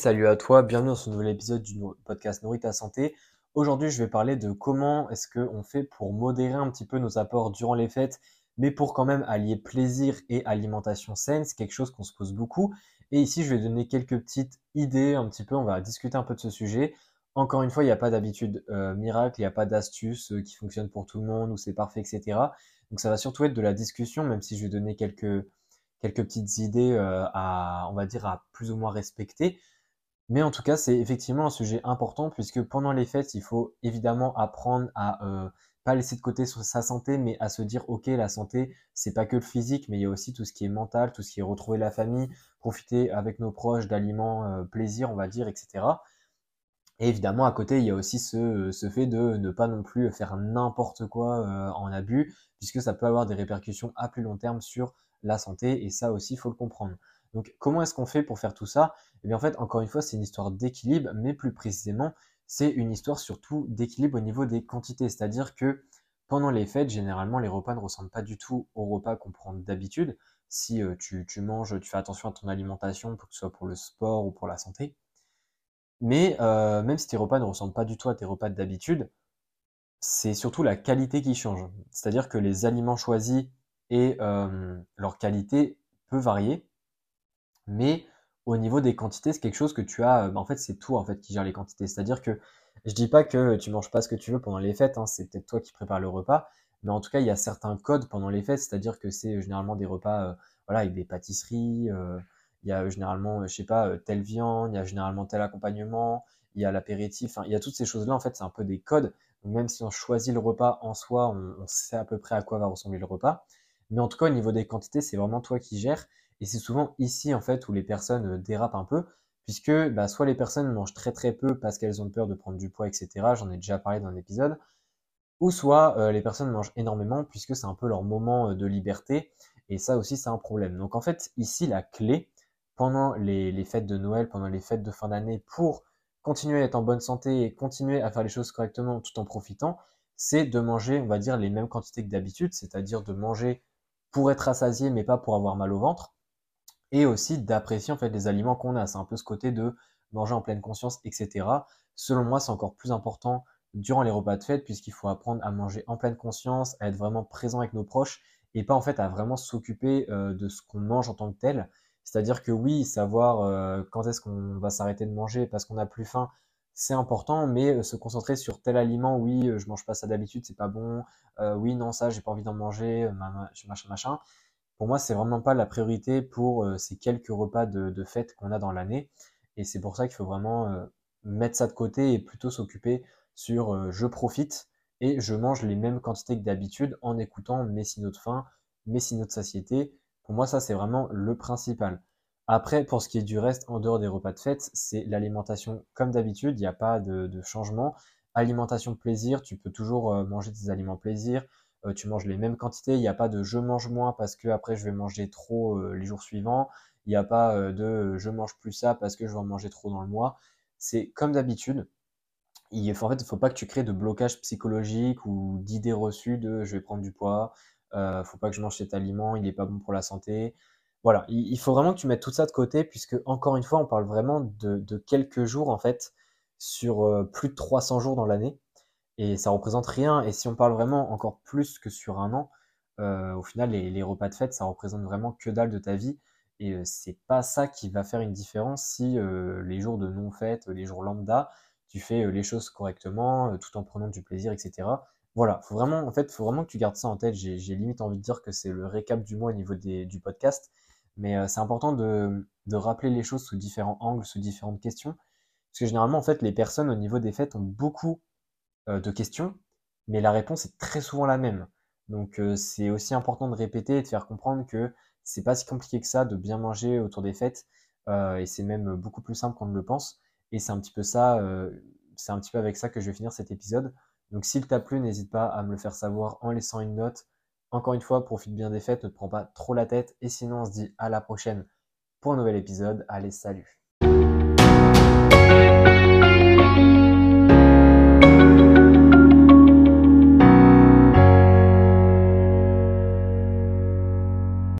salut à toi, bienvenue dans ce nouvel épisode du podcast Nourrit ta santé. Aujourd'hui, je vais parler de comment est-ce qu'on fait pour modérer un petit peu nos apports durant les fêtes, mais pour quand même allier plaisir et alimentation saine, c'est quelque chose qu'on se pose beaucoup. Et ici, je vais donner quelques petites idées, un petit peu, on va discuter un peu de ce sujet. Encore une fois, il n'y a pas d'habitude euh, miracle, il n'y a pas d'astuce euh, qui fonctionne pour tout le monde ou c'est parfait, etc. Donc ça va surtout être de la discussion, même si je vais donner quelques, quelques petites idées euh, à, on va dire, à plus ou moins respecter. Mais en tout cas, c'est effectivement un sujet important puisque pendant les fêtes, il faut évidemment apprendre à euh, pas laisser de côté sa santé, mais à se dire, ok, la santé, c'est pas que le physique, mais il y a aussi tout ce qui est mental, tout ce qui est retrouver la famille, profiter avec nos proches d'aliments euh, plaisir, on va dire, etc. Et évidemment, à côté, il y a aussi ce, fait de ne pas non plus faire n'importe quoi euh, en abus, puisque ça peut avoir des répercussions à plus long terme sur la santé, et ça aussi, il faut le comprendre. Donc, comment est-ce qu'on fait pour faire tout ça? Eh bien, en fait, encore une fois, c'est une histoire d'équilibre, mais plus précisément, c'est une histoire surtout d'équilibre au niveau des quantités. C'est-à-dire que pendant les fêtes, généralement, les repas ne ressemblent pas du tout aux repas qu'on prend d'habitude. Si euh, tu, manges, tu fais attention à ton alimentation, que ce soit pour le sport ou pour la santé. Mais euh, même si tes repas ne ressemblent pas du tout à tes repas d'habitude, c'est surtout la qualité qui change. C'est-à-dire que les aliments choisis et euh, leur qualité peut varier mais au niveau des quantités, c'est quelque chose que tu as. Bah, en fait, c'est toi en fait qui gère les quantités. C'est-à-dire que je dis pas que tu manges pas ce que tu veux pendant les fêtes. Hein, c'est peut-être toi qui prépares le repas, mais en tout cas, il y a certains codes pendant les fêtes. C'est-à-dire que c'est euh, généralement des repas, euh, voilà, avec des pâtisseries. Euh, il y a généralement, je sais pas, telle viande. Il y a généralement tel accompagnement. Il y a l'apéritif. il y a toutes ces choses-là. En fait, c'est un peu des codes. même si on choisit le repas en soi, on, on sait à peu près à quoi va ressembler le repas. Mais en tout cas, au niveau des quantités, c'est vraiment toi qui gères. Et c'est souvent ici, en fait, où les personnes euh, dérapent un peu, puisque bah, soit les personnes mangent très très peu parce qu'elles ont peur de prendre du poids, etc. J'en ai déjà parlé dans un épisode. Ou soit euh, les personnes mangent énormément puisque c'est un peu leur moment euh, de liberté. Et ça aussi, c'est un problème. Donc en fait, ici, la clé, pendant les, les fêtes de Noël, pendant les fêtes de fin d'année, pour continuer à être en bonne santé et continuer à faire les choses correctement tout en profitant, c'est de manger, on va dire, les mêmes quantités que d'habitude, c'est-à-dire de manger pour être rassasié, mais pas pour avoir mal au ventre et aussi d'apprécier fait les aliments qu'on a. C'est un peu ce côté de manger en pleine conscience, etc. Selon moi, c'est encore plus important durant les repas de fête puisqu'il faut apprendre à manger en pleine conscience, à être vraiment présent avec nos proches et pas en fait à vraiment s'occuper euh, de ce qu'on mange en tant que tel. C'est-à-dire que oui, savoir euh, quand est-ce qu'on va s'arrêter de manger parce qu'on n'a plus faim, c'est important, mais euh, se concentrer sur tel aliment, oui, je mange pas ça d'habitude, c'est pas bon, oui, non, ça, j'ai pas envie d'en manger, machin, machin pour moi, c'est vraiment pas la priorité pour euh, ces quelques repas de, fête qu'on a dans l'année. Et c'est pour ça qu'il faut vraiment euh, mettre ça de côté et plutôt s'occuper sur euh, je profite et je mange les mêmes quantités que d'habitude en écoutant mes signaux de faim, mes signaux de satiété. Pour moi, ça, c'est vraiment le principal. Après, pour ce qui est du reste, en dehors des repas de fête, c'est l'alimentation comme d'habitude, il n'y a pas de, de, changement. Alimentation plaisir, tu peux toujours manger des aliments plaisir, euh, tu manges les mêmes quantités. Il n'y a pas de je mange moins parce que après je vais manger trop euh, les jours suivants. Il n'y a pas euh, de je mange plus ça parce que je vais en manger trop dans le mois. C'est comme d'habitude. Il faut, en il ne faut pas que tu crées de blocage psychologique ou d'idées reçues de je vais prendre du poids, ne faut pas que je mange cet aliment, il n'est pas bon pour la santé. Voilà, il, faut vraiment que tu mettes tout ça de côté puisque encore une fois, on parle vraiment de, de quelques jours en fait sur plus de 300 jours dans l'année et ça représente rien. Et si on parle vraiment encore plus que sur un an, euh, au final, les, repas de fête, ça représente vraiment que dalle de ta vie. Et euh, c'est pas ça qui va faire une différence si euh, les jours de non-fête, les jours lambda, tu fais les choses correctement, tout en prenant du plaisir, etc. Voilà, faut vraiment, en fait, faut vraiment que tu gardes ça en tête. J'ai limite envie de dire que c'est le récap du mois au niveau du podcast. Mais c'est important de, de rappeler les choses sous différents angles, sous différentes questions. Parce que généralement, en fait, les personnes au niveau des fêtes ont beaucoup euh, de questions, mais la réponse est très souvent la même. Donc euh, c'est aussi important de répéter et de faire comprendre que c'est pas si compliqué que ça de bien manger autour des fêtes, euh, et c'est même beaucoup plus simple qu'on ne le pense. Et c'est un petit peu ça, c'est un petit peu avec ça que je vais finir cet épisode. Donc s'il t'a plu, n'hésite pas à me le faire savoir en laissant une note. Encore une fois, profite bien des fêtes, ne te prends pas trop la tête, et sinon on se dit à la prochaine pour un nouvel épisode. Allez, salut